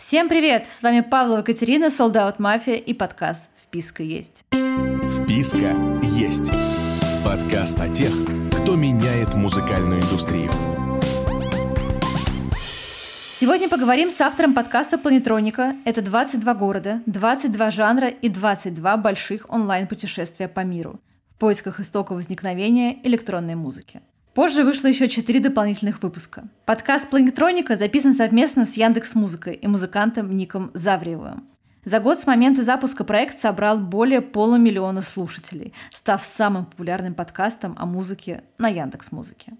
Всем привет! С вами Павлова Катерина, Солдат Мафия и подкаст «Вписка есть». Вписка есть. Подкаст о тех, кто меняет музыкальную индустрию. Сегодня поговорим с автором подкаста «Планетроника». Это 22 города, 22 жанра и 22 больших онлайн-путешествия по миру в поисках истока возникновения электронной музыки. Позже вышло еще четыре дополнительных выпуска. Подкаст «Планетроника» записан совместно с Яндекс Музыкой и музыкантом Ником Завриевым. За год с момента запуска проект собрал более полумиллиона слушателей, став самым популярным подкастом о музыке на Яндекс Музыке.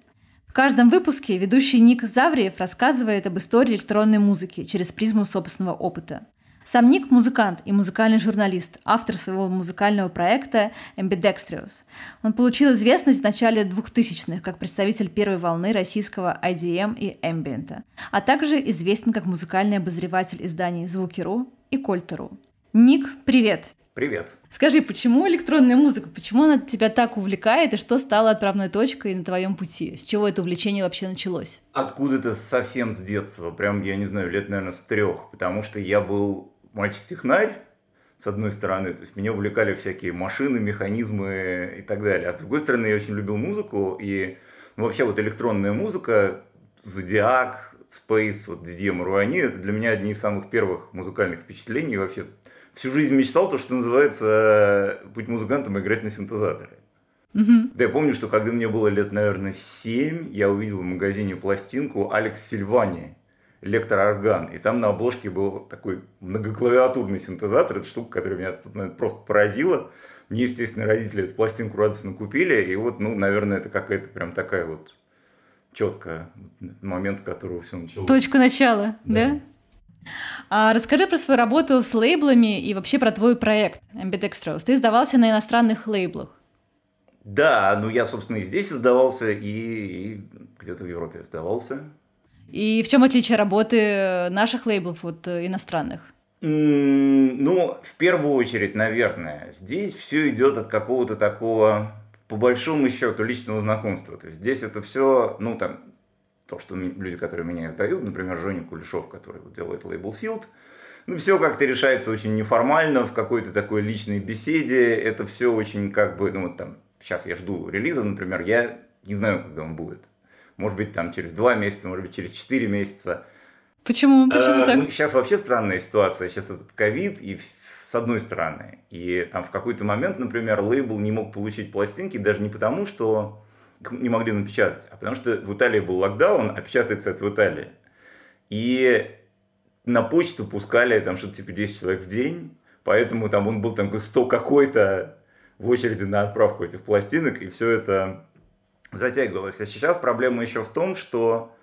В каждом выпуске ведущий Ник Завриев рассказывает об истории электронной музыки через призму собственного опыта. Сам Ник – музыкант и музыкальный журналист, автор своего музыкального проекта Ambidextrous. Он получил известность в начале 2000-х как представитель первой волны российского IDM и Ambient, а также известен как музыкальный обозреватель изданий «Звуки.ру» и «Кольта.ру». Ник, привет! Привет. Скажи, почему электронная музыка? Почему она тебя так увлекает и что стало отправной точкой на твоем пути? С чего это увлечение вообще началось? Откуда-то совсем с детства, прям, я не знаю, лет, наверное, с трех, потому что я был мальчик-технарь, с одной стороны, то есть меня увлекали всякие машины, механизмы и так далее, а с другой стороны, я очень любил музыку, и ну, вообще вот электронная музыка, Зодиак, Space, вот Дидье Маруани, это для меня одни из самых первых музыкальных впечатлений, вообще всю жизнь мечтал то, что называется быть музыкантом и играть на синтезаторе. Угу. Да, я помню, что когда мне было лет, наверное, 7, я увидел в магазине пластинку Алекс Сильвани, электроорган. И там на обложке был такой многоклавиатурный синтезатор. Это штука, которая меня в тот момент просто поразила. Мне, естественно, родители эту пластинку радостно купили. И вот, ну, наверное, это какая-то прям такая вот четкая момент, с которого все началось. Точка начала, да? да? А расскажи про свою работу с лейблами и вообще про твой проект Ambidextrous. Ты издавался на иностранных лейблах. Да, ну я, собственно, и здесь издавался, и, и где-то в Европе издавался. И в чем отличие работы наших лейблов от иностранных? Ну, в первую очередь, наверное, здесь все идет от какого-то такого, по большому счету, личного знакомства. То есть здесь это все, ну, там, то, что люди, которые меня издают, например, Женя Кулешов, который вот делает лейбл Силд, ну, все как-то решается очень неформально, в какой-то такой личной беседе. Это все очень как бы, ну, вот там, сейчас я жду релиза, например, я не знаю, когда он будет. Может быть, там через два месяца, может быть, через четыре месяца. Почему? Почему э, так? Ну, сейчас вообще странная ситуация. Сейчас этот ковид, и с одной стороны. И там в какой-то момент, например, лейбл не мог получить пластинки даже не потому, что не могли напечатать, а потому что в Италии был локдаун, а печатается это в Италии. И на почту пускали там что-то типа 10 человек в день, поэтому там он был там 100 какой-то в очереди на отправку этих пластинок, и все это затягивалось. А сейчас проблема еще в том, что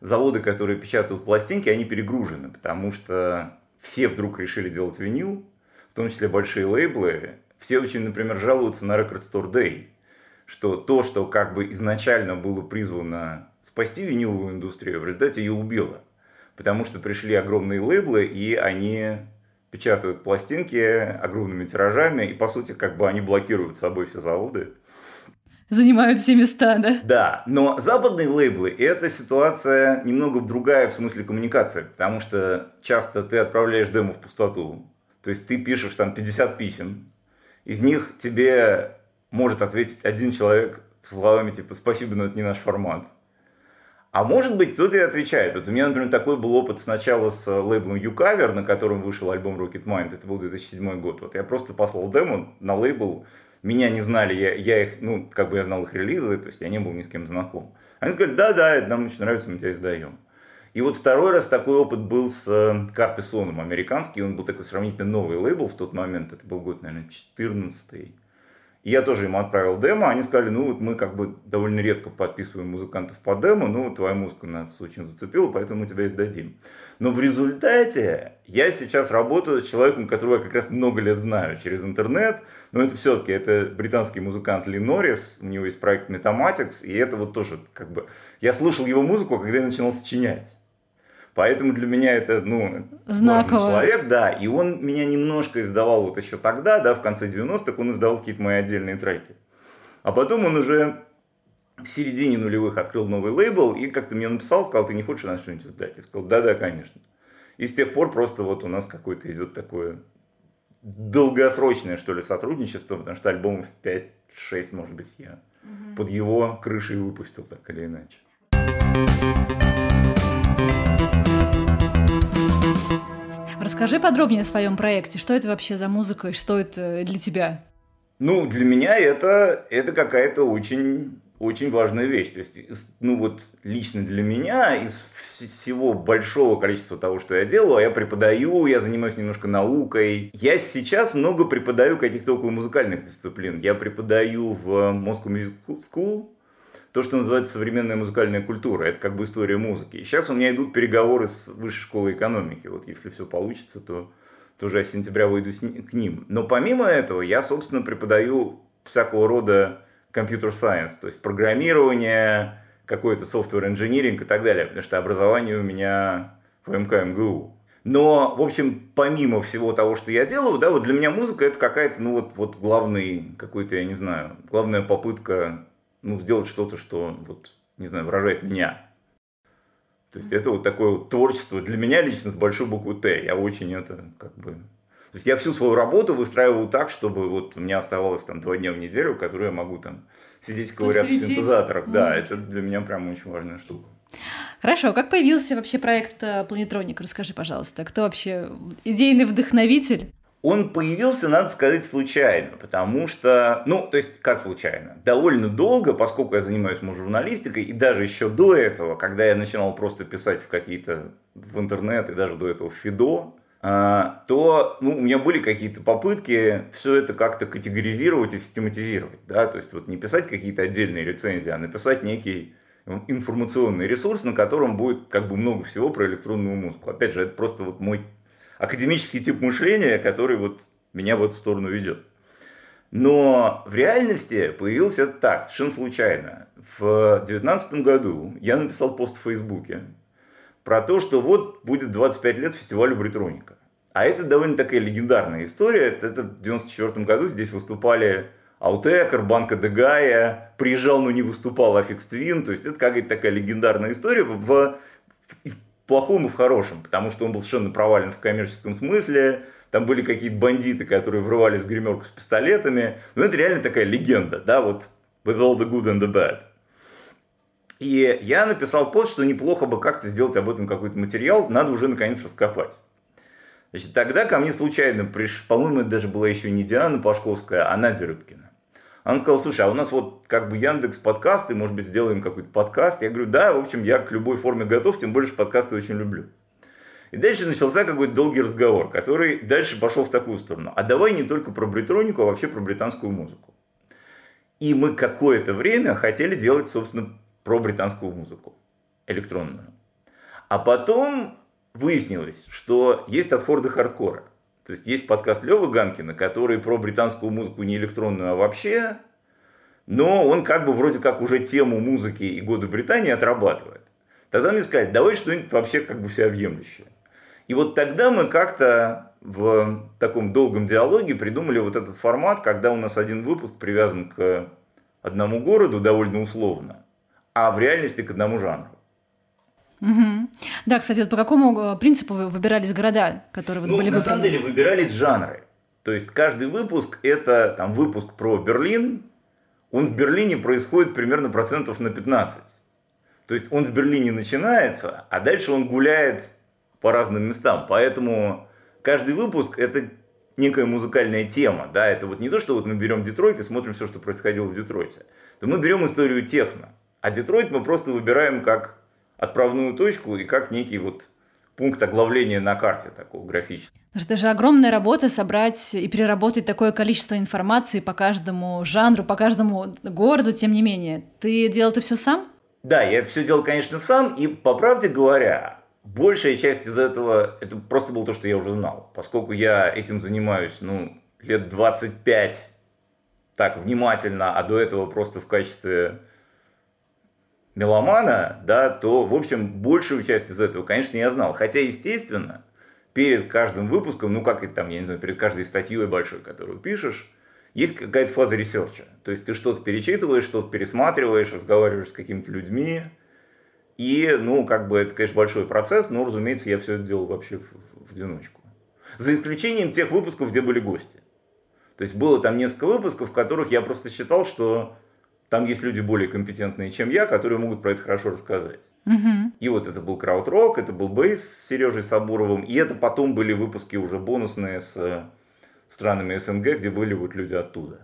заводы, которые печатают пластинки, они перегружены, потому что все вдруг решили делать винил, в том числе большие лейблы. Все очень, например, жалуются на Record Store Day, что то, что как бы изначально было призвано спасти виниловую индустрию, в результате ее убило. Потому что пришли огромные лейблы, и они печатают пластинки огромными тиражами, и по сути как бы они блокируют собой все заводы занимают все места, да? Да, но западные лейблы – это ситуация немного другая в смысле коммуникации, потому что часто ты отправляешь демо в пустоту, то есть ты пишешь там 50 писем, из них тебе может ответить один человек словами типа «спасибо, но это не наш формат». А может быть, кто-то и отвечает. Вот у меня, например, такой был опыт сначала с лейблом YouCover, на котором вышел альбом Rocket Mind, это был 2007 год. Вот я просто послал демо на лейбл, меня не знали, я, я их, ну, как бы я знал их релизы, то есть я не был ни с кем знаком. Они сказали, да-да, нам очень нравится, мы тебя издаем. И вот второй раз такой опыт был с Карписоном, э, американский, он был такой сравнительно новый лейбл в тот момент, это был год, наверное, 14 и я тоже им отправил демо, они сказали, ну вот мы как бы довольно редко подписываем музыкантов по демо, ну твоя музыка нас очень зацепила, поэтому мы тебя издадим. Но в результате я сейчас работаю с человеком, которого я как раз много лет знаю через интернет, но это все-таки это британский музыкант Ли Норрис, у него есть проект Metamatics, и это вот тоже как бы... Я слушал его музыку, когда я начинал сочинять. Поэтому для меня это, ну, Знаково. человек, да. И он меня немножко издавал вот еще тогда, да, в конце 90-х, он издавал какие-то мои отдельные треки. А потом он уже в середине нулевых открыл новый лейбл и как-то мне написал, сказал, ты не хочешь нас что-нибудь издать? Я сказал, да-да, конечно. И с тех пор просто вот у нас какое-то идет такое долгосрочное, что ли, сотрудничество, потому что альбомов 5-6, может быть, я угу. под его крышей выпустил, так или иначе. Расскажи подробнее о своем проекте. Что это вообще за музыка и что это для тебя? Ну, для меня это, это какая-то очень, очень важная вещь. То есть, ну вот лично для меня из всего большого количества того, что я делаю, я преподаю, я занимаюсь немножко наукой. Я сейчас много преподаю каких-то около музыкальных дисциплин. Я преподаю в Moscow Music School, то, что называется современная музыкальная культура. Это как бы история музыки. И сейчас у меня идут переговоры с Высшей школой экономики. Вот если все получится, то тоже с сентября выйду к ним. Но помимо этого, я, собственно, преподаю всякого рода компьютер сайенс, то есть программирование, какой-то software engineering и так далее, потому что образование у меня в МК МГУ. Но, в общем, помимо всего того, что я делаю, да, вот для меня музыка это какая-то, ну вот, вот главный какой-то, я не знаю, главная попытка ну, сделать что-то, что, вот, не знаю, выражает меня. То есть это вот такое вот творчество для меня лично с большой буквы Т. Я очень это как бы... То есть я всю свою работу выстраиваю так, чтобы вот у меня оставалось там два дня в неделю, которые я могу там сидеть ковыряться в синтезаторах. Музыки. Да, это для меня прям очень важная штука. Хорошо, как появился вообще проект э, Планетроник? Расскажи, пожалуйста, кто вообще идейный вдохновитель? Он появился, надо сказать, случайно, потому что, ну, то есть, как случайно, довольно долго, поскольку я занимаюсь журналистикой, и даже еще до этого, когда я начинал просто писать в какие-то, в интернет, и даже до этого в Фидо, а, то ну, у меня были какие-то попытки все это как-то категоризировать и систематизировать, да, то есть вот не писать какие-то отдельные рецензии, а написать некий информационный ресурс, на котором будет как бы много всего про электронную музыку. Опять же, это просто вот мой академический тип мышления, который вот меня в эту сторону ведет. Но в реальности появился так, совершенно случайно. В 2019 году я написал пост в Фейсбуке про то, что вот будет 25 лет фестивалю Britronica. А это довольно такая легендарная история. Это в 1994 году здесь выступали Autechre, Banco de Gaia, приезжал, но не выступал Aphex Twin. То есть это какая-то такая легендарная история. В, в плохом и в хорошем, потому что он был совершенно провален в коммерческом смысле, там были какие-то бандиты, которые врывались в гримерку с пистолетами, ну это реально такая легенда, да, вот with all the good and the bad. И я написал пост, что неплохо бы как-то сделать об этом какой-то материал, надо уже наконец раскопать. Значит, тогда ко мне случайно пришла, по-моему, это даже была еще не Диана Пашковская, а Надя Рыбкина. Она сказала, слушай, а у нас вот как бы Яндекс подкасты, может быть, сделаем какой-то подкаст. Я говорю, да, в общем, я к любой форме готов, тем больше подкасты очень люблю. И дальше начался какой-то долгий разговор, который дальше пошел в такую сторону. А давай не только про бритронику, а вообще про британскую музыку. И мы какое-то время хотели делать, собственно, про британскую музыку, электронную. А потом выяснилось, что есть отходы хардкора. То есть есть подкаст Левы Ганкина, который про британскую музыку не электронную, а вообще, но он как бы вроде как уже тему музыки и годы Британии отрабатывает. Тогда мне сказали, давай что-нибудь вообще как бы всеобъемлющее. И вот тогда мы как-то в таком долгом диалоге придумали вот этот формат, когда у нас один выпуск привязан к одному городу довольно условно, а в реальности к одному жанру. Угу. Да, кстати, вот по какому э, принципу вы выбирались города, которые вот ну, были на выбраны? самом деле выбирались жанры. То есть каждый выпуск это там выпуск про Берлин, он в Берлине происходит примерно процентов на 15. То есть он в Берлине начинается, а дальше он гуляет по разным местам. Поэтому каждый выпуск это некая музыкальная тема. Да? Это вот не то, что вот мы берем Детройт и смотрим все, что происходило в Детройте. То мы берем историю техно. А Детройт мы просто выбираем как отправную точку и как некий вот пункт оглавления на карте такого графического. Это же огромная работа собрать и переработать такое количество информации по каждому жанру, по каждому городу, тем не менее. Ты делал это все сам? Да, я это все делал, конечно, сам, и по правде говоря, большая часть из этого, это просто было то, что я уже знал. Поскольку я этим занимаюсь, ну, лет 25 так внимательно, а до этого просто в качестве меломана, да, то, в общем, большую часть из этого, конечно, я знал. Хотя, естественно, перед каждым выпуском, ну, как это там, я не знаю, перед каждой статьей большой, которую пишешь, есть какая-то фаза research'а. То есть ты что-то перечитываешь, что-то пересматриваешь, разговариваешь с какими-то людьми, И, ну, как бы это, конечно, большой процесс, но, разумеется, я все это делал вообще в, в одиночку. За исключением тех выпусков, где были гости. То есть было там несколько выпусков, в которых я просто считал, что там есть люди более компетентные, чем я, которые могут про это хорошо рассказать. Угу. И вот это был краудрок, это был бейс с Сережей Сабуровым, и это потом были выпуски уже бонусные с странами СНГ, где были вот люди оттуда.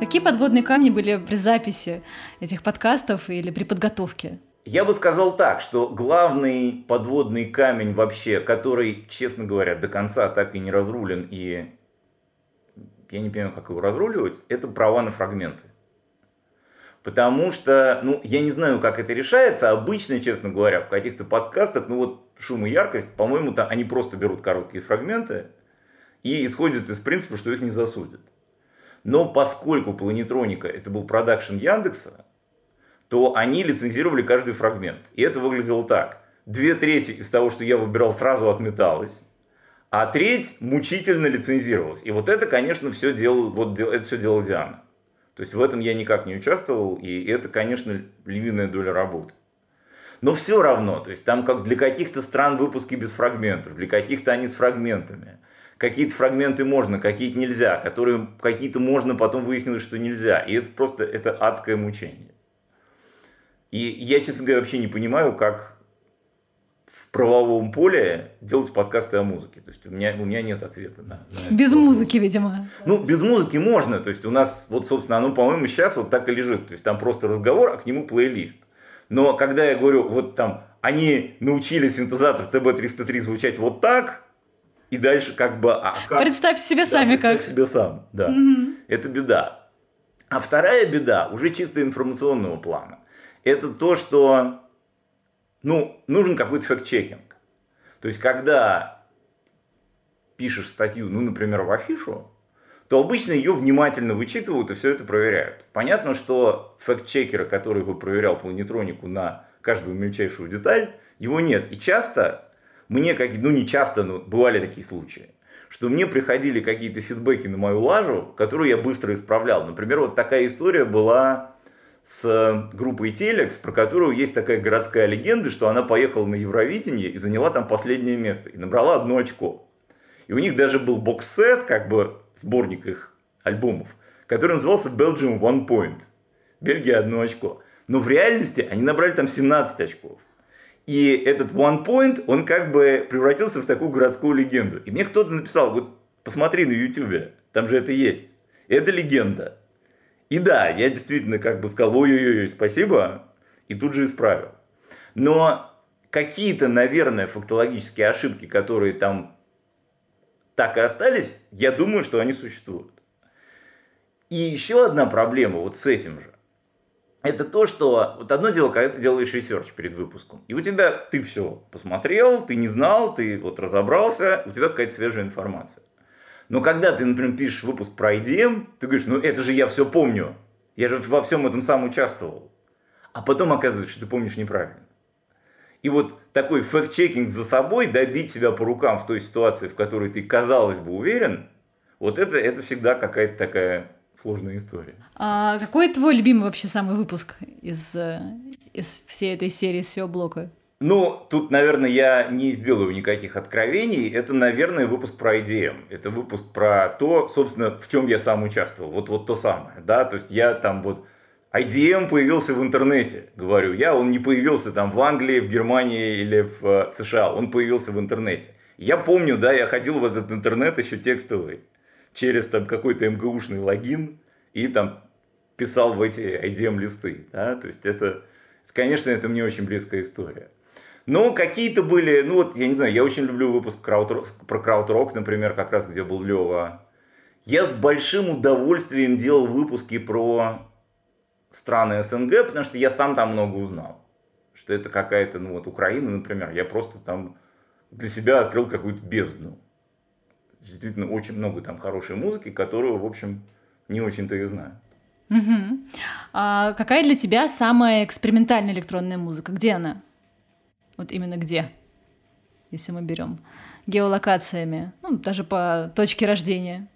Какие подводные камни были при записи этих подкастов или при подготовке? Я бы сказал так, что главный подводный камень вообще, который, честно говоря, до конца так и не разрулен и я не понимаю, как его разруливать, это права на фрагменты. Потому что, ну, я не знаю, как это решается. Обычно, честно говоря, в каких-то подкастах, ну вот шум и яркость, по-моему, там они просто берут короткие фрагменты и исходят из принципа, что их не засудят. Но поскольку Планетроника это был продакшн Яндекса, то они лицензировали каждый фрагмент. И это выглядело так. Две трети из того, что я выбирал, сразу отметалось а треть мучительно лицензировалась. И вот это, конечно, все делал, вот это все делала Диана. То есть в этом я никак не участвовал, и это, конечно, львиная доля работы. Но все равно, то есть там как для каких-то стран выпуски без фрагментов, для каких-то они с фрагментами. Какие-то фрагменты можно, какие-то нельзя, которые какие-то можно, потом выяснилось, что нельзя. И это просто это адское мучение. И я, честно говоря, вообще не понимаю, как правовом поле делать подкасты о музыке. То есть у меня, у меня нет ответа на, на Без музыки, видимо. Ну, без музыки можно. То есть у нас, вот, собственно, оно, по-моему, сейчас вот так и лежит. То есть там просто разговор, а к нему плейлист. Но когда я говорю, вот там, они научили синтезатор TB303 звучать вот так, и дальше как бы... А как? Представь себе да, сами представь как. себе сам, да. Угу. Это беда. А вторая беда, уже чисто информационного плана, это то, что ну, нужен какой-то факт-чекинг. То есть, когда пишешь статью, ну, например, в афишу, то обычно ее внимательно вычитывают и все это проверяют. Понятно, что факт-чекера, который бы проверял планетронику на каждую мельчайшую деталь, его нет. И часто мне, как, ну не часто, но бывали такие случаи, что мне приходили какие-то фидбэки на мою лажу, которую я быстро исправлял. Например, вот такая история была с группой Телекс, про которую есть такая городская легенда, что она поехала на Евровидение и заняла там последнее место. И набрала одно очко. И у них даже был бокс-сет, как бы сборник их альбомов, который назывался Belgium One Point. Бельгия одно очко. Но в реальности они набрали там 17 очков. И этот One Point, он как бы превратился в такую городскую легенду. И мне кто-то написал, вот посмотри на YouTube, там же это есть. Это легенда. И да, я действительно как бы сказал, ой-ой-ой, спасибо, и тут же исправил. Но какие-то, наверное, фактологические ошибки, которые там так и остались, я думаю, что они существуют. И еще одна проблема вот с этим же. Это то, что вот одно дело, когда ты делаешь research перед выпуском, и у тебя ты все посмотрел, ты не знал, ты вот разобрался, у тебя какая-то свежая информация. Но когда ты, например, пишешь выпуск про IDM, ты говоришь, ну это же я все помню. Я же во всем этом сам участвовал. А потом оказывается, что ты помнишь неправильно. И вот такой fact-checking за собой, добить себя по рукам в той ситуации, в которой ты, казалось бы, уверен, вот это, это всегда какая-то такая сложная история. А какой твой любимый вообще самый выпуск из, э, из всей этой серии SEO-блока? Ну, тут, наверное, я не сделаю никаких откровений. Это, наверное, выпуск про IDM. Это выпуск про то, собственно, в чем я сам участвовал. Вот, вот то самое, да, то есть я там вот... IDM появился в интернете, говорю я, он не появился там в Англии, в Германии или в э, США, он появился в интернете. Я помню, да, я ходил в этот интернет еще текстовый, через там какой-то МГУшный логин и там писал в эти IDM-листы, да, то есть это, конечно, это мне очень близкая история. Но какие-то были, ну вот, я не знаю, я очень люблю выпуск крауд, про краудрок, например, как раз где был Лева. Я с большим удовольствием делал выпуски про страны СНГ, потому что я сам там много узнал. Что это какая-то, ну вот Украина, например, я просто там для себя открыл какую-то бездну. Действительно, очень много там хорошей музыки, которую, в общем, не очень-то и знаю. Угу. А какая для тебя самая экспериментальная электронная музыка? Где она? Вот именно где, если мы берем геолокациями, ну, даже по точке рождения.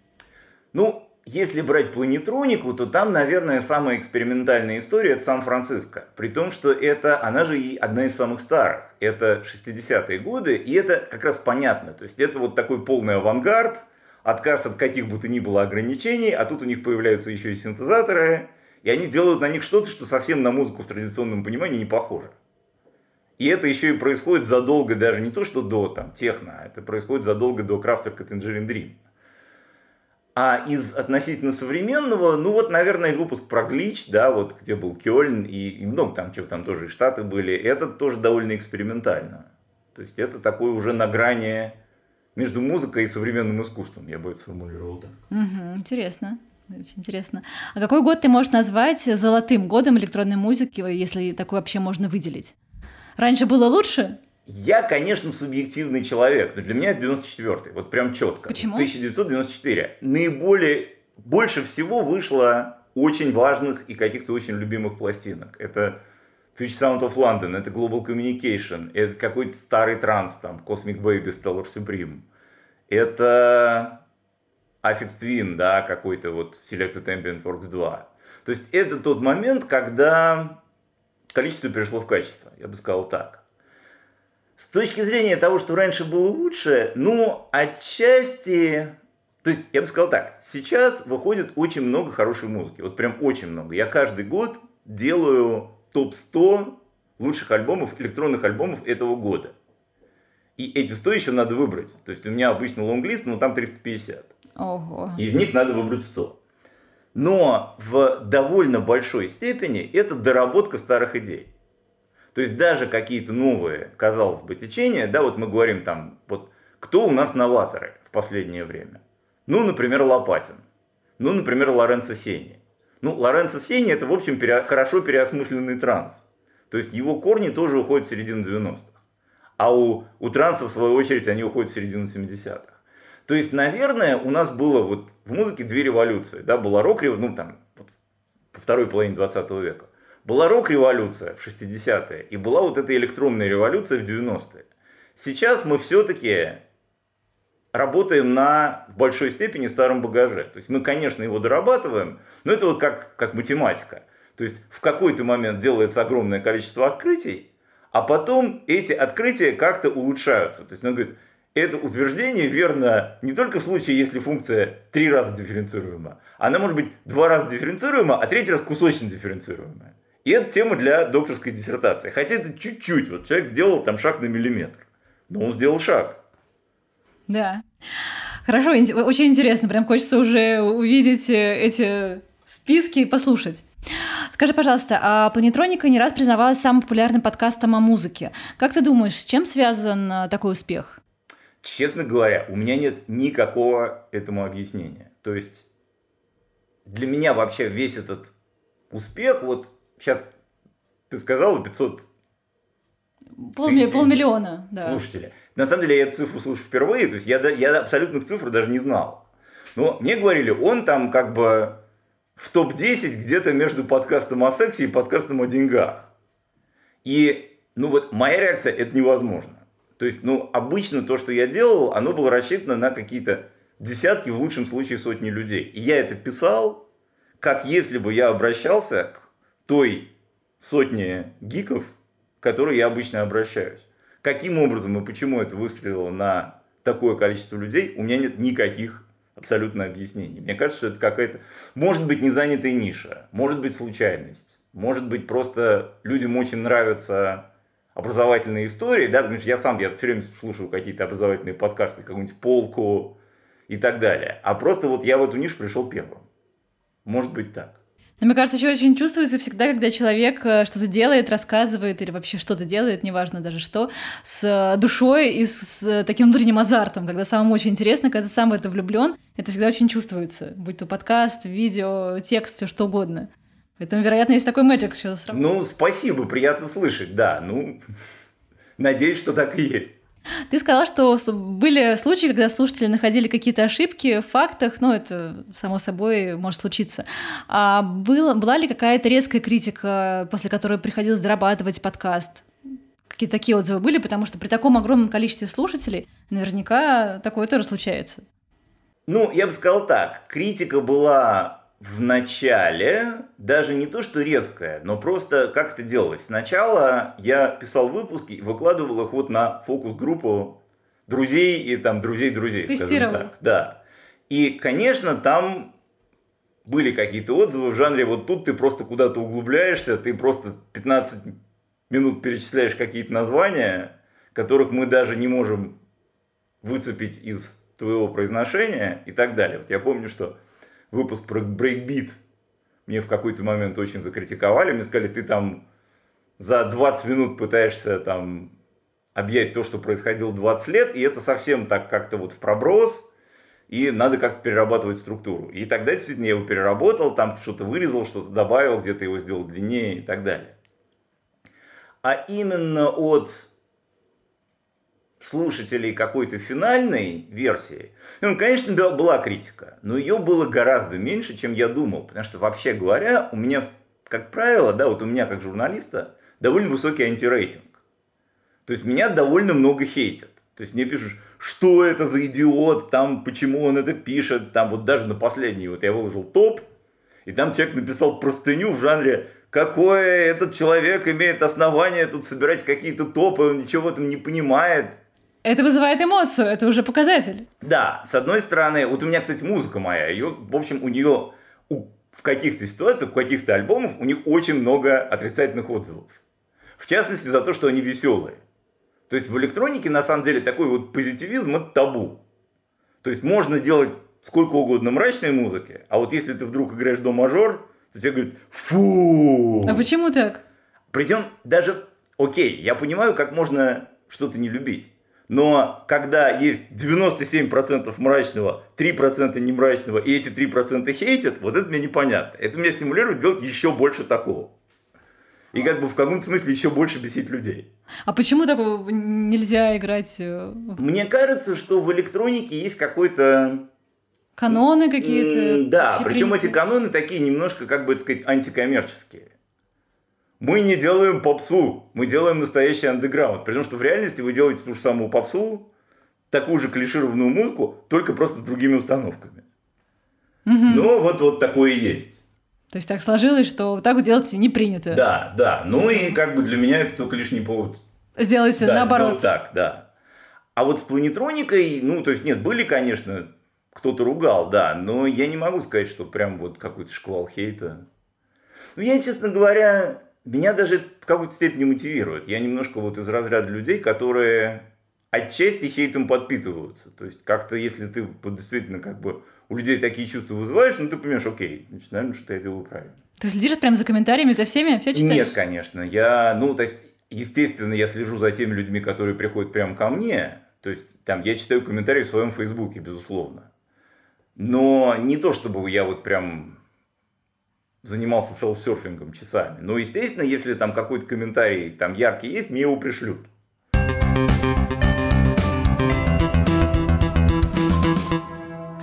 Ну, если брать планетронику, то там, наверное, самая экспериментальная история – это Сан-Франциско. При том, что это, она же и одна из самых старых. Это 60-е годы, и это как раз понятно. То есть это вот такой полный авангард, отказ от каких бы то ни было ограничений, а тут у них появляются еще и синтезаторы, и они делают на них что-то, что совсем на музыку в традиционном понимании не похоже. И это еще и происходит задолго, даже не то, что до там, техно, а это происходит задолго до и Tangerine Dream. А из относительно современного, ну вот, наверное, выпуск про Глич, да, вот где был Кёльн и, и много там чего, там тоже и Штаты были, это тоже довольно экспериментально. То есть это такое уже на грани между музыкой и современным искусством, я бы это сформулировал так. Угу, интересно. Очень интересно. А какой год ты можешь назвать золотым годом электронной музыки, если такой вообще можно выделить? Раньше было лучше? Я, конечно, субъективный человек, но для меня это 94-й, вот прям четко. Почему? 1994. Наиболее, больше всего вышло очень важных и каких-то очень любимых пластинок. Это Future Sound of London, это Global Communication, это какой-то старый транс, там, Cosmic Baby, Stellar Supreme. Это Affix Twin, да, какой-то вот Selected Ambient Works 2. То есть это тот момент, когда количество перешло в качество, я бы сказал так. С точки зрения того, что раньше было лучше, ну, отчасти... То есть, я бы сказал так, сейчас выходит очень много хорошей музыки, вот прям очень много. Я каждый год делаю топ-100 лучших альбомов, электронных альбомов этого года. И эти 100 еще надо выбрать. То есть, у меня обычно лонглист, но там 350. Ого. Из них надо выбрать 100. Но в довольно большой степени это доработка старых идей. То есть даже какие-то новые, казалось бы, течения, да, вот мы говорим там, вот кто у нас новаторы в последнее время? Ну, например, Лопатин. Ну, например, Лоренцо Сени. Ну, Лоренцо Сени это, в общем, пере, хорошо переосмысленный транс. То есть его корни тоже уходят в середину 90-х. А у, у транса, в свою очередь, они уходят в середину 70-х. То есть, наверное, у нас было вот в музыке две революции. Да, была рок-революция, ну, там, по второй половине 20 века. Была рок-революция в 60-е и была вот эта электронная революция в 90-е. Сейчас мы все-таки работаем на в большой степени старом багаже. То есть мы, конечно, его дорабатываем, но это вот как, как математика. То есть в какой-то момент делается огромное количество открытий, а потом эти открытия как-то улучшаются. То есть он говорит, это утверждение верно не только в случае, если функция три раза дифференцируема. Она может быть два раза дифференцируема, а третий раз кусочно дифференцируемая. И это тема для докторской диссертации. Хотя это чуть-чуть. Вот человек сделал там шаг на миллиметр. Но он сделал шаг. Да. Хорошо, очень интересно. Прям хочется уже увидеть э, эти списки и послушать. Скажи, пожалуйста, а Планетроника не раз признавалась самым популярным подкастом о музыке. Как ты думаешь, с чем связан э, такой успех? Честно говоря, у меня нет никакого этому объяснения. То есть для меня вообще весь этот успех, вот сейчас ты сказала 500 Пол, тысяч полмиллиона, да. слушателей. На самом деле я эту цифру слышу впервые, то есть я, я абсолютных цифр даже не знал. Но мне говорили, он там как бы в топ-10 где-то между подкастом о сексе и подкастом о деньгах. И, ну вот, моя реакция, это невозможно. То есть, ну, обычно то, что я делал, оно было рассчитано на какие-то десятки, в лучшем случае сотни людей. И я это писал, как если бы я обращался к той сотни гиков, к которой я обычно обращаюсь. Каким образом и почему это выстрелило на такое количество людей, у меня нет никаких абсолютно объяснений. Мне кажется, что это какая-то, может быть, незанятая ниша, может быть, случайность, может быть, просто людям очень нравятся образовательные истории, да, потому что я сам, я все время слушаю какие-то образовательные подкасты, какую-нибудь полку и так далее. А просто вот я в эту нишу пришел первым. Может быть так. Но мне кажется, еще очень чувствуется всегда, когда человек э, что-то делает, рассказывает или вообще что-то делает, неважно даже что, с душой и с таким внутренним азартом, когда самому очень интересно, когда сам в это влюблен, это всегда очень чувствуется, будь то подкаст, видео, текст, все что угодно. Поэтому, вероятно, есть такой мэджик сейчас. Ну, спасибо, приятно слышать, да. Ну, надеюсь, что так и есть. Ты сказал, что были случаи, когда слушатели находили какие-то ошибки в фактах, ну, это само собой может случиться. А было, была ли какая-то резкая критика, после которой приходилось дорабатывать подкаст? Какие-то такие отзывы были, потому что при таком огромном количестве слушателей наверняка такое тоже случается. Ну, я бы сказал так, критика была в начале даже не то, что резкая, но просто как это делалось. Сначала я писал выпуски и выкладывал их вот на фокус-группу друзей и там друзей-друзей, скажем так. Да. И, конечно, там были какие-то отзывы в жанре, вот тут ты просто куда-то углубляешься, ты просто 15 минут перечисляешь какие-то названия, которых мы даже не можем выцепить из твоего произношения и так далее. Вот я помню, что выпуск про брейкбит мне в какой-то момент очень закритиковали, мне сказали, ты там за 20 минут пытаешься там объять то, что происходило 20 лет, и это совсем так как-то вот в проброс, и надо как-то перерабатывать структуру. И тогда действительно я его переработал, там что-то вырезал, что-то добавил, где-то его сделал длиннее и так далее. А именно от слушателей какой-то финальной версии, ну, конечно, была критика, но ее было гораздо меньше, чем я думал, потому что, вообще говоря, у меня, как правило, да, вот у меня как журналиста довольно высокий антирейтинг. То есть меня довольно много хейтят. То есть мне пишут, что это за идиот, там, почему он это пишет, там вот даже на последний вот я выложил топ, и там человек написал простыню в жанре, какое этот человек имеет основание тут собирать какие-то топы, он ничего в этом не понимает. Это вызывает эмоцию, это уже показатель. Да, с одной стороны, вот у меня, кстати, музыка моя, ее, в общем, у нее у, в каких-то ситуациях, в каких-то альбомах у них очень много отрицательных отзывов. В частности, за то, что они веселые. То есть в электронике на самом деле такой вот позитивизм это табу. То есть можно делать сколько угодно мрачной музыки, а вот если ты вдруг играешь до мажор, то тебе говорят фу. А почему так? Причем даже, окей, я понимаю, как можно что-то не любить. Но когда есть 97% мрачного, 3% не мрачного, и эти 3% хейтят, вот это мне непонятно. Это меня стимулирует делать еще больше такого и как бы в каком-то смысле еще больше бесить людей. А почему такого нельзя играть? Э, Мне кажется, что в электронике есть какой-то... Каноны какие-то? Да, причем эти каноны такие немножко, как бы, так сказать, антикоммерческие. Мы не делаем попсу, мы делаем настоящий андеграунд. При том, что в реальности вы делаете ту же самую попсу, такую же клишированную музыку, только просто с другими установками. Угу. Ну, вот, вот такое и есть. То есть так сложилось, что так делать не принято. Да, да. Ну и как бы для меня это только лишний повод. Сделать да, наоборот. так, да. А вот с планетроникой, ну, то есть нет, были, конечно, кто-то ругал, да, но я не могу сказать, что прям вот какой-то шквал хейта. Ну, я, честно говоря, меня даже в какой-то степени мотивирует. Я немножко вот из разряда людей, которые отчасти хейтом подпитываются. То есть как-то, если ты действительно как бы у людей такие чувства вызываешь, ну ты понимаешь, окей, значит, наверное, что я делаю правильно. Ты следишь прям за комментариями, за всеми, все читаешь? Нет, конечно. Я, ну, то есть, естественно, я слежу за теми людьми, которые приходят прямо ко мне. То есть, там, я читаю комментарии в своем фейсбуке, безусловно. Но не то, чтобы я вот прям занимался селф-серфингом часами. Но, естественно, если там какой-то комментарий там яркий есть, мне его пришлют.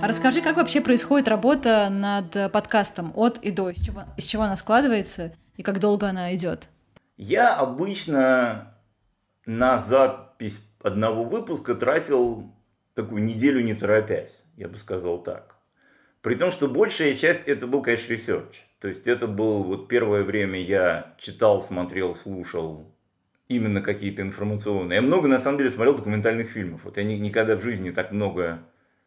А расскажи, как вообще происходит работа над подкастом от и до, из чего, из чего она складывается и как долго она идет? Я обычно на запись одного выпуска тратил такую неделю не торопясь, я бы сказал так. При том, что большая часть это был, конечно, research. То есть это был вот первое время я читал, смотрел, слушал именно какие-то информационные. Я много на самом деле смотрел документальных фильмов. Вот я никогда в жизни так много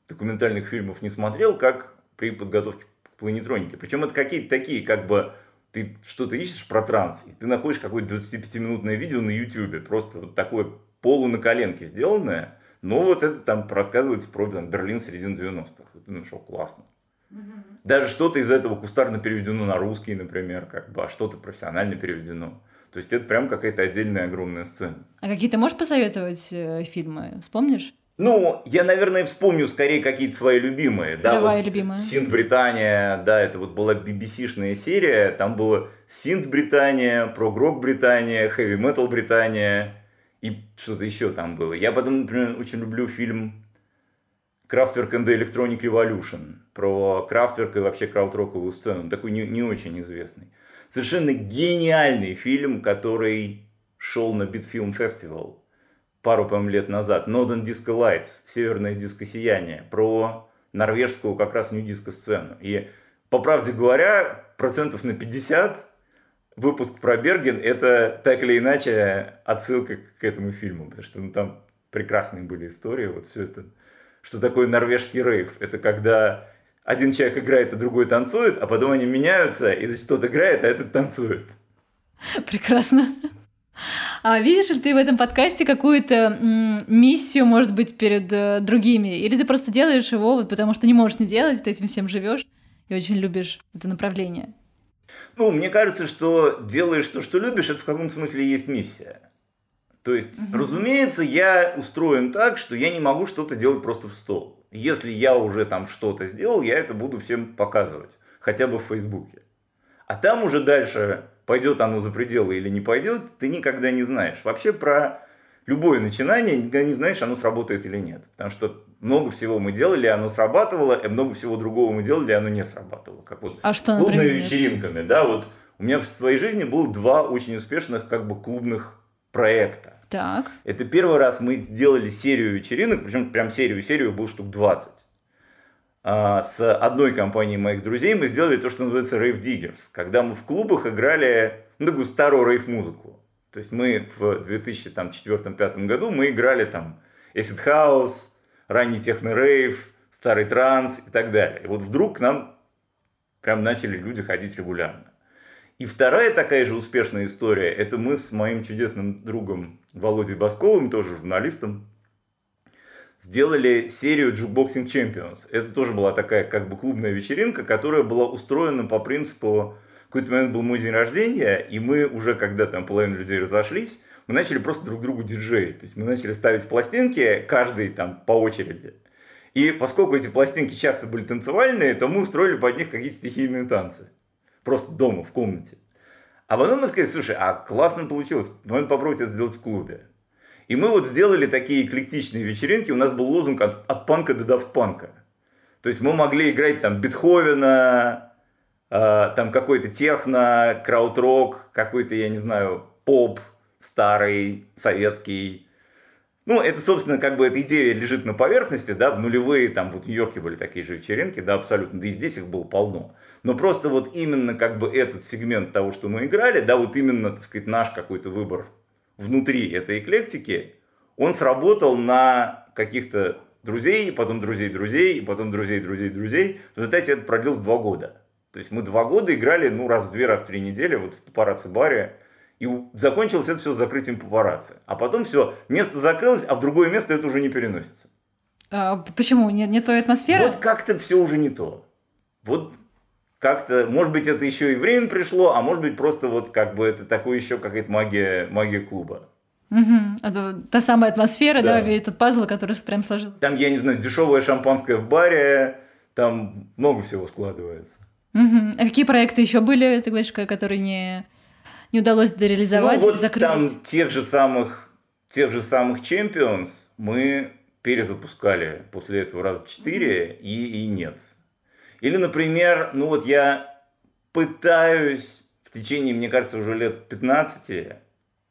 документальных фильмов не смотрел, как при подготовке к планетронике. Причем это какие-то такие, как бы ты что-то ищешь про транс, и ты находишь какое-то 25-минутное видео на YouTube, просто вот такое полу на коленке сделанное, но вот это там рассказывается про там, Берлин середины 90-х. Ну что, классно. Даже что-то из этого кустарно переведено на русский, например, как бы, а что-то профессионально переведено. То есть это прям какая-то отдельная огромная сцена. А какие то можешь посоветовать э, фильмы? Вспомнишь? Ну, я, наверное, вспомню скорее какие-то свои любимые. Да, Давай, вот любимые. Синт Британия, да, это вот была BBC-шная серия, там было Синт Британия, Прогрок Британия, Хэви Метал Британия и что-то еще там было. Я потом, например, очень люблю фильм Kraftwerk and the Electronic Revolution про Kraftwerk и вообще краудроковую сцену, такой не, не очень известный. Совершенно гениальный фильм, который шел на Битфилм Фестивал пару, по лет назад. Northern Disco Lights, Северное диско сияние, про норвежскую как раз нью-диско-сцену. И, по правде говоря, процентов на 50 выпуск про Берген – это так или иначе отсылка к этому фильму, потому что ну, там прекрасные были истории, вот все это. Что такое норвежский рейв? Это когда один человек играет, а другой танцует, а потом они меняются, и значит, тот играет, а этот танцует. Прекрасно. А видишь ли ты в этом подкасте какую-то миссию, может быть, перед э, другими? Или ты просто делаешь его, вот, потому что не можешь не делать, ты этим всем живешь и очень любишь это направление? Ну, мне кажется, что делаешь то, что любишь, это в каком-то смысле есть миссия. То есть, угу. разумеется, я устроен так, что я не могу что-то делать просто в стол. Если я уже там что-то сделал, я это буду всем показывать. Хотя бы в Фейсбуке. А там уже дальше пойдет оно за пределы или не пойдет, ты никогда не знаешь. Вообще про любое начинание никогда не знаешь, оно сработает или нет. Потому что много всего мы делали, оно срабатывало, и много всего другого мы делали, оно не срабатывало. Как вот а что, с клубными например? вечеринками. Да, вот у меня в своей жизни было два очень успешных как бы клубных проекта. Так. Это первый раз мы сделали серию вечеринок, причем прям серию-серию был штук 20. А, с одной компанией моих друзей мы сделали то, что называется Rave Diggers, когда мы в клубах играли ну, такую старую рейв-музыку. То есть мы в 2004-2005 году мы играли там Acid House, ранний техно-рейв, старый транс и так далее. И вот вдруг к нам прям начали люди ходить регулярно. И вторая такая же успешная история, это мы с моим чудесным другом Володей Басковым, тоже журналистом, сделали серию Jukeboxing Champions. Это тоже была такая как бы клубная вечеринка, которая была устроена по принципу, в какой-то момент был мой день рождения, и мы уже, когда там половина людей разошлись, мы начали просто друг другу диджей. То есть мы начали ставить пластинки, каждый там по очереди. И поскольку эти пластинки часто были танцевальные, то мы устроили под них какие-то стихийные танцы. Просто дома, в комнате. А потом мы сказали, слушай, а классно получилось, надо попробовать это сделать в клубе. И мы вот сделали такие эклектичные вечеринки, у нас был лозунг от, от панка до дафт-панка. То есть мы могли играть там Бетховена, э, там какой-то техно, крауд-рок, какой-то, я не знаю, поп старый, советский, ну, это, собственно, как бы эта идея лежит на поверхности, да, в нулевые, там, вот в Нью-Йорке были такие же вечеринки, да, абсолютно, да и здесь их было полно. Но просто вот именно как бы этот сегмент того, что мы играли, да, вот именно, так сказать, наш какой-то выбор внутри этой эклектики, он сработал на каких-то друзей, потом друзей друзей, и потом друзей друзей друзей. В результате это продлилось два года. То есть мы два года играли, ну, раз в две, раз в три недели, вот в папарацци-баре, и закончилось это все закрытием папарацци. А потом все, место закрылось, а в другое место это уже не переносится. А, почему? Не, не той атмосферы? Вот как-то все уже не то. Вот как-то, может быть, это еще и время пришло, а может быть, просто вот как бы это такое еще какая-то магия, магия клуба. Угу. Это та самая атмосфера, да, да этот пазл, который прям сложился. Там, я не знаю, дешевое шампанское в баре, там много всего складывается. Угу. А какие проекты еще были, ты говоришь, которые не не удалось дореализовать, ну, вот закрылись. там тех же самых, тех же самых Champions мы перезапускали после этого раза четыре и, и нет. Или, например, ну вот я пытаюсь в течение, мне кажется, уже лет 15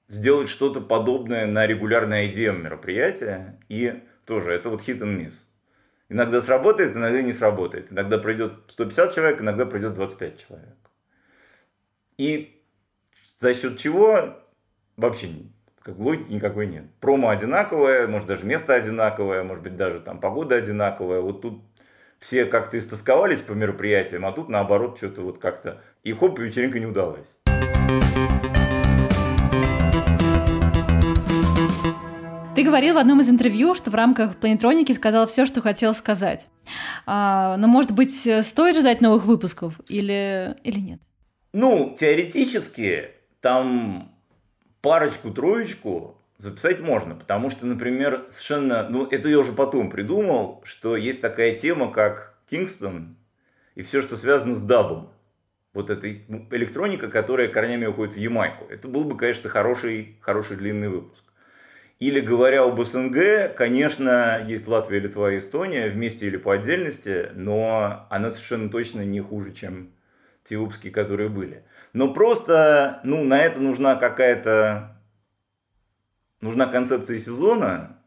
сделать что-то подобное на регулярное IDM мероприятие. И тоже это вот hit and miss. Иногда сработает, иногда не сработает. Иногда пройдет 150 человек, иногда пройдет 25 человек. И за счет чего вообще как логики никакой нет. Промо одинаковое, может даже место одинаковое, может быть даже там погода одинаковая. Вот тут все как-то истосковались по мероприятиям, а тут наоборот что-то вот как-то и хоп, вечеринка не удалась. Ты говорил в одном из интервью, что в рамках планетроники сказал все, что хотел сказать. А, но, может быть, стоит ждать новых выпусков или, или нет? Ну, теоретически там парочку-троечку записать можно, потому что, например, совершенно, ну, это я уже потом придумал, что есть такая тема, как Кингстон и все, что связано с дабом. Вот эта электроника, которая корнями уходит в Ямайку. Это был бы, конечно, хороший, хороший длинный выпуск. Или говоря об СНГ, конечно, есть Латвия, Литва и Эстония, вместе или по отдельности, но она совершенно точно не хуже, чем те выпуски, которые были. Но просто, ну, на это нужна какая-то, нужна концепция сезона,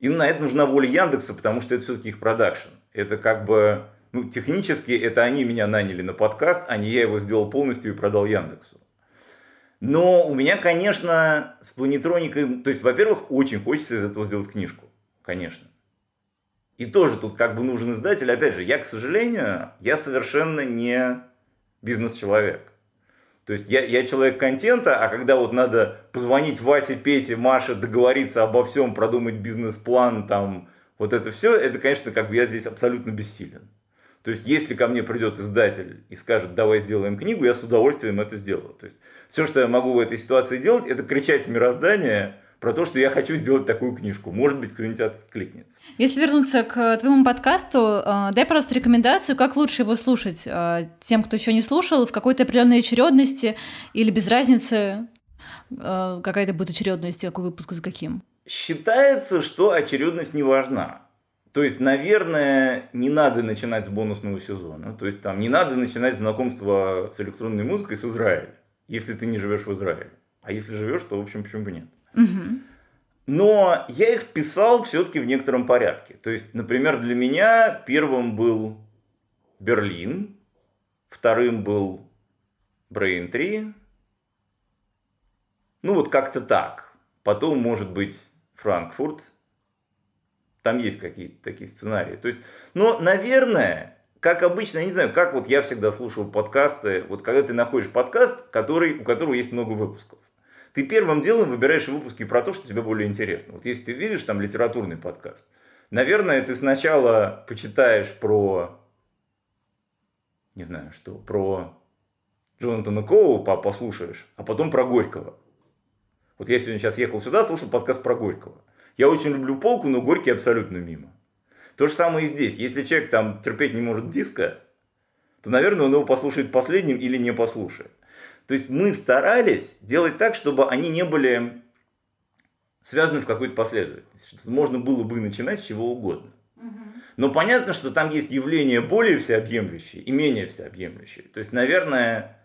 И на это нужна воля Яндекса, потому что это все-таки их продакшн. Это как бы, ну, технически это они меня наняли на подкаст, а не я его сделал полностью и продал Яндексу. Но у меня, конечно, с планетроникой, то есть, во-первых, очень хочется из этого сделать книжку, конечно. И тоже тут как бы нужен издатель. Опять же, я, к сожалению, я совершенно не бизнес-человек. То есть я, я человек контента, а когда вот надо позвонить Васе, Пете, Маше, договориться обо всем, продумать бизнес-план, там, вот это все, это, конечно, как бы я здесь абсолютно бессилен. То есть, если ко мне придет издатель и скажет, давай сделаем книгу, я с удовольствием это сделаю. То есть, все, что я могу в этой ситуации делать, это кричать в мироздание, про то, что я хочу сделать такую книжку. Может быть, кто-нибудь откликнется. Если вернуться к твоему подкасту, э, дай просто рекомендацию, как лучше его слушать э, тем, кто еще не слушал, в какой-то определенной очередности или без разницы, э, какая-то будет очередность, какой выпуск за каким? Считается, что очередность не важна. То есть, наверное, не надо начинать с бонусного сезона. То есть, там не надо начинать знакомство с электронной музыкой с Израиля, если ты не живешь в Израиле. А если живешь, то, в общем, почему бы нет. Но я их писал все-таки в некотором порядке. То есть, например, для меня первым был Берлин, вторым был Brain 3. Ну вот как-то так. Потом, может быть, Франкфурт. Там есть какие-то такие сценарии. То есть, но, наверное, как обычно, я не знаю, как вот я всегда слушал подкасты, вот когда ты находишь подкаст, который, у которого есть много выпусков ты первым делом выбираешь выпуски про то, что тебе более интересно. Вот если ты видишь там литературный подкаст, наверное, ты сначала почитаешь про, не знаю что, про Джонатана Коу послушаешь, а потом про Горького. Вот я сегодня сейчас ехал сюда, слушал подкаст про Горького. Я очень люблю полку, но Горький абсолютно мимо. То же самое и здесь. Если человек там терпеть не может диска, то, наверное, он его послушает последним или не послушает. То есть мы старались делать так, чтобы они не были связаны в какой-то последовательности. Можно было бы начинать с чего угодно. Но понятно, что там есть явления более всеобъемлющие и менее всеобъемлющие. То есть, наверное,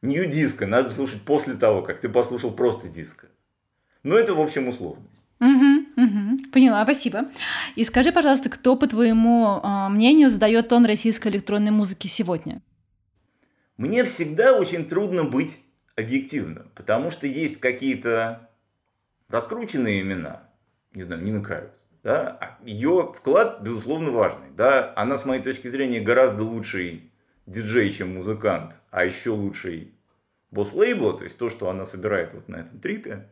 нью диска надо слушать после того, как ты послушал просто диска. Но это, в общем, условность. Угу, угу. Поняла, спасибо. И скажи, пожалуйста, кто, по твоему э, мнению, задает тон российской электронной музыки сегодня? Мне всегда очень трудно быть объективным, потому что есть какие-то раскрученные имена, не знаю, Нина Кравец, да, а ее вклад, безусловно, важный, да, она, с моей точки зрения, гораздо лучший диджей, чем музыкант, а еще лучший босс лейбла, то есть то, что она собирает вот на этом трипе,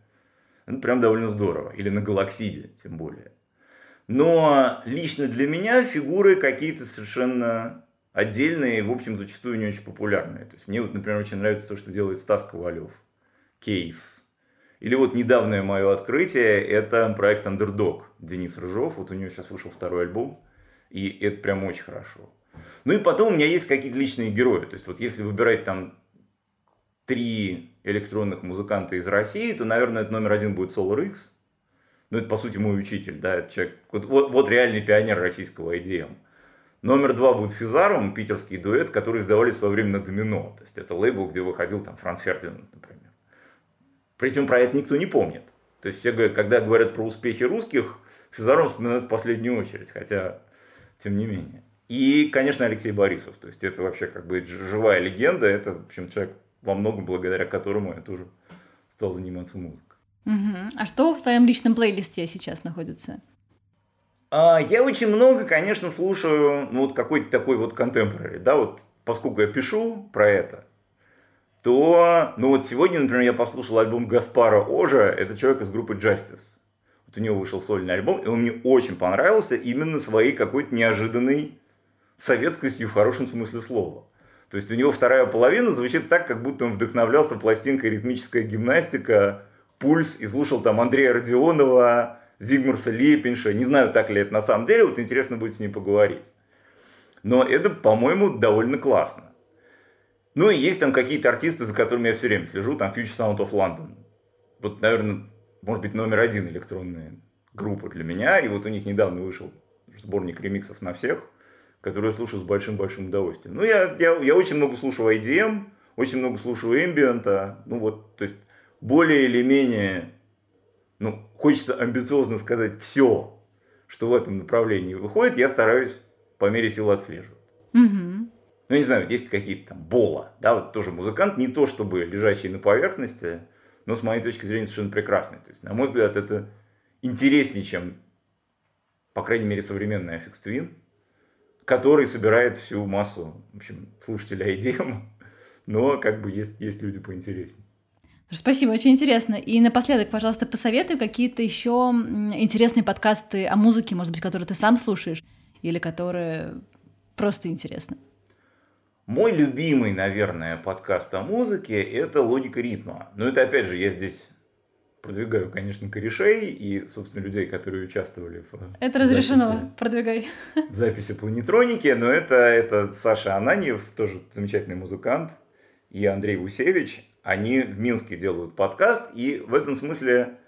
это прям довольно здорово, или на Галаксиде, тем более. Но лично для меня фигуры какие-то совершенно отдельные, в общем, зачастую не очень популярные. То есть мне вот, например, очень нравится то, что делает Стас Ковалев. Кейс. Или вот недавнее мое открытие, это проект Underdog. Денис Рыжов, вот у него сейчас вышел второй альбом, и это прям очень хорошо. Ну и потом у меня есть какие-то личные герои. То есть вот если выбирать там три электронных музыканта из России, то, наверное, это номер один будет Solar X. Ну, это, по сути, мой учитель, да, это человек, вот, вот, вот реальный пионер российского IDM. Номер два будет Физарум, питерский дуэт, который издавали в свое время Домино. То есть это лейбл, где выходил там Франц Фердинанд, например. Причем про это никто не помнит. То есть все говорят, когда говорят про успехи русских, Физарум вспоминают в последнюю очередь, хотя тем не менее. И, конечно, Алексей Борисов. То есть это вообще как бы живая легенда. Это, в общем, человек во многом благодаря которому я тоже стал заниматься музыкой. Угу. А что в твоем личном плейлисте сейчас находится? А, я очень много, конечно, слушаю, ну, вот какой-то такой вот contemporary, да, вот поскольку я пишу про это, то, ну, вот сегодня, например, я послушал альбом Гаспара Ожа, это человек из группы Justice. Вот у него вышел сольный альбом, и он мне очень понравился именно своей какой-то неожиданной советскостью в хорошем смысле слова. То есть у него вторая половина звучит так, как будто он вдохновлялся пластинкой ритмическая гимнастика, пульс, и слушал там Андрея Родионова, Зигмурса Лепинша. Не знаю, так ли это на самом деле, вот интересно будет с ним поговорить. Но это, по-моему, довольно классно. Ну и есть там какие-то артисты, за которыми я все время слежу, там Future Sound of London. Вот, наверное, может быть, номер один электронная группа для меня. И вот у них недавно вышел сборник ремиксов на всех, который я слушаю с большим-большим удовольствием. Ну, я, я, я очень много слушаю IDM, очень много слушаю ambient, ну вот, то есть более или менее, ну, хочется амбициозно сказать все, что в этом направлении выходит, я стараюсь по мере сил отслеживать. Угу. Ну, не знаю, есть какие-то там Бола, да, вот тоже музыкант, не то чтобы лежащий на поверхности, но с моей точки зрения совершенно прекрасный. То есть, на мой взгляд, это интереснее, чем, по крайней мере, современный Affix Twin, который собирает всю массу, в общем, слушателей IDM, но как бы есть, есть люди поинтереснее. Спасибо, очень интересно. И напоследок, пожалуйста, посоветуй какие-то еще интересные подкасты о музыке, может быть, которые ты сам слушаешь, или которые просто интересны. Мой любимый, наверное, подкаст о музыке – это «Логика ритма». Но это, опять же, я здесь продвигаю, конечно, корешей и, собственно, людей, которые участвовали в Это разрешено, записи, продвигай. В записи планетроники, но это, это Саша Ананьев, тоже замечательный музыкант, и Андрей Гусевич. Они в Минске делают подкаст, и в этом смысле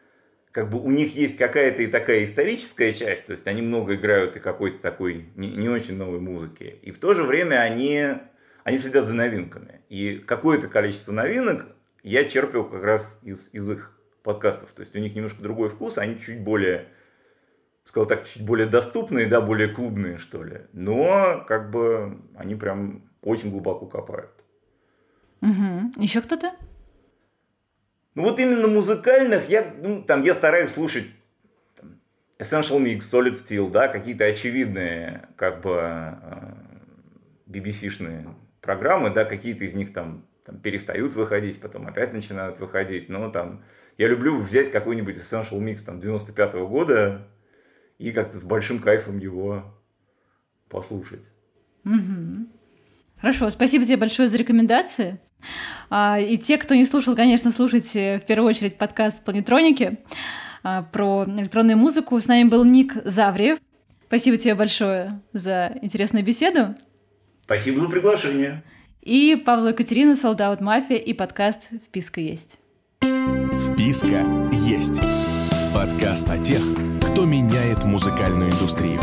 как бы у них есть какая-то и такая историческая часть, то есть они много играют и какой-то такой не, не очень новой музыки. И в то же время они они следят за новинками. И какое-то количество новинок я черпал как раз из, из их подкастов. То есть у них немножко другой вкус, они чуть более, сказал так, чуть более доступные, да, более клубные, что ли. Но как бы они прям очень глубоко копают. Угу. Еще кто-то? Ну вот именно музыкальных я, ну, там, я стараюсь слушать там, Essential Mix, Solid Steel, да, какие-то очевидные, как бы, BBC-шные э, программы, да, какие-то из них там, там перестают выходить, потом опять начинают выходить, но там я люблю взять какой-нибудь Essential Mix там 95 -го года и как-то с большим кайфом его послушать. Угу. Хорошо, спасибо тебе большое за рекомендации. А, и те, кто не слушал, конечно, слушайте в первую очередь подкаст «Планетроники» а, про электронную музыку. С нами был Ник Завриев. Спасибо тебе большое за интересную беседу. Спасибо за приглашение. И Павла Екатерина, Солдат Мафия и подкаст «Вписка есть». «Вписка есть» – подкаст о тех, кто меняет музыкальную индустрию.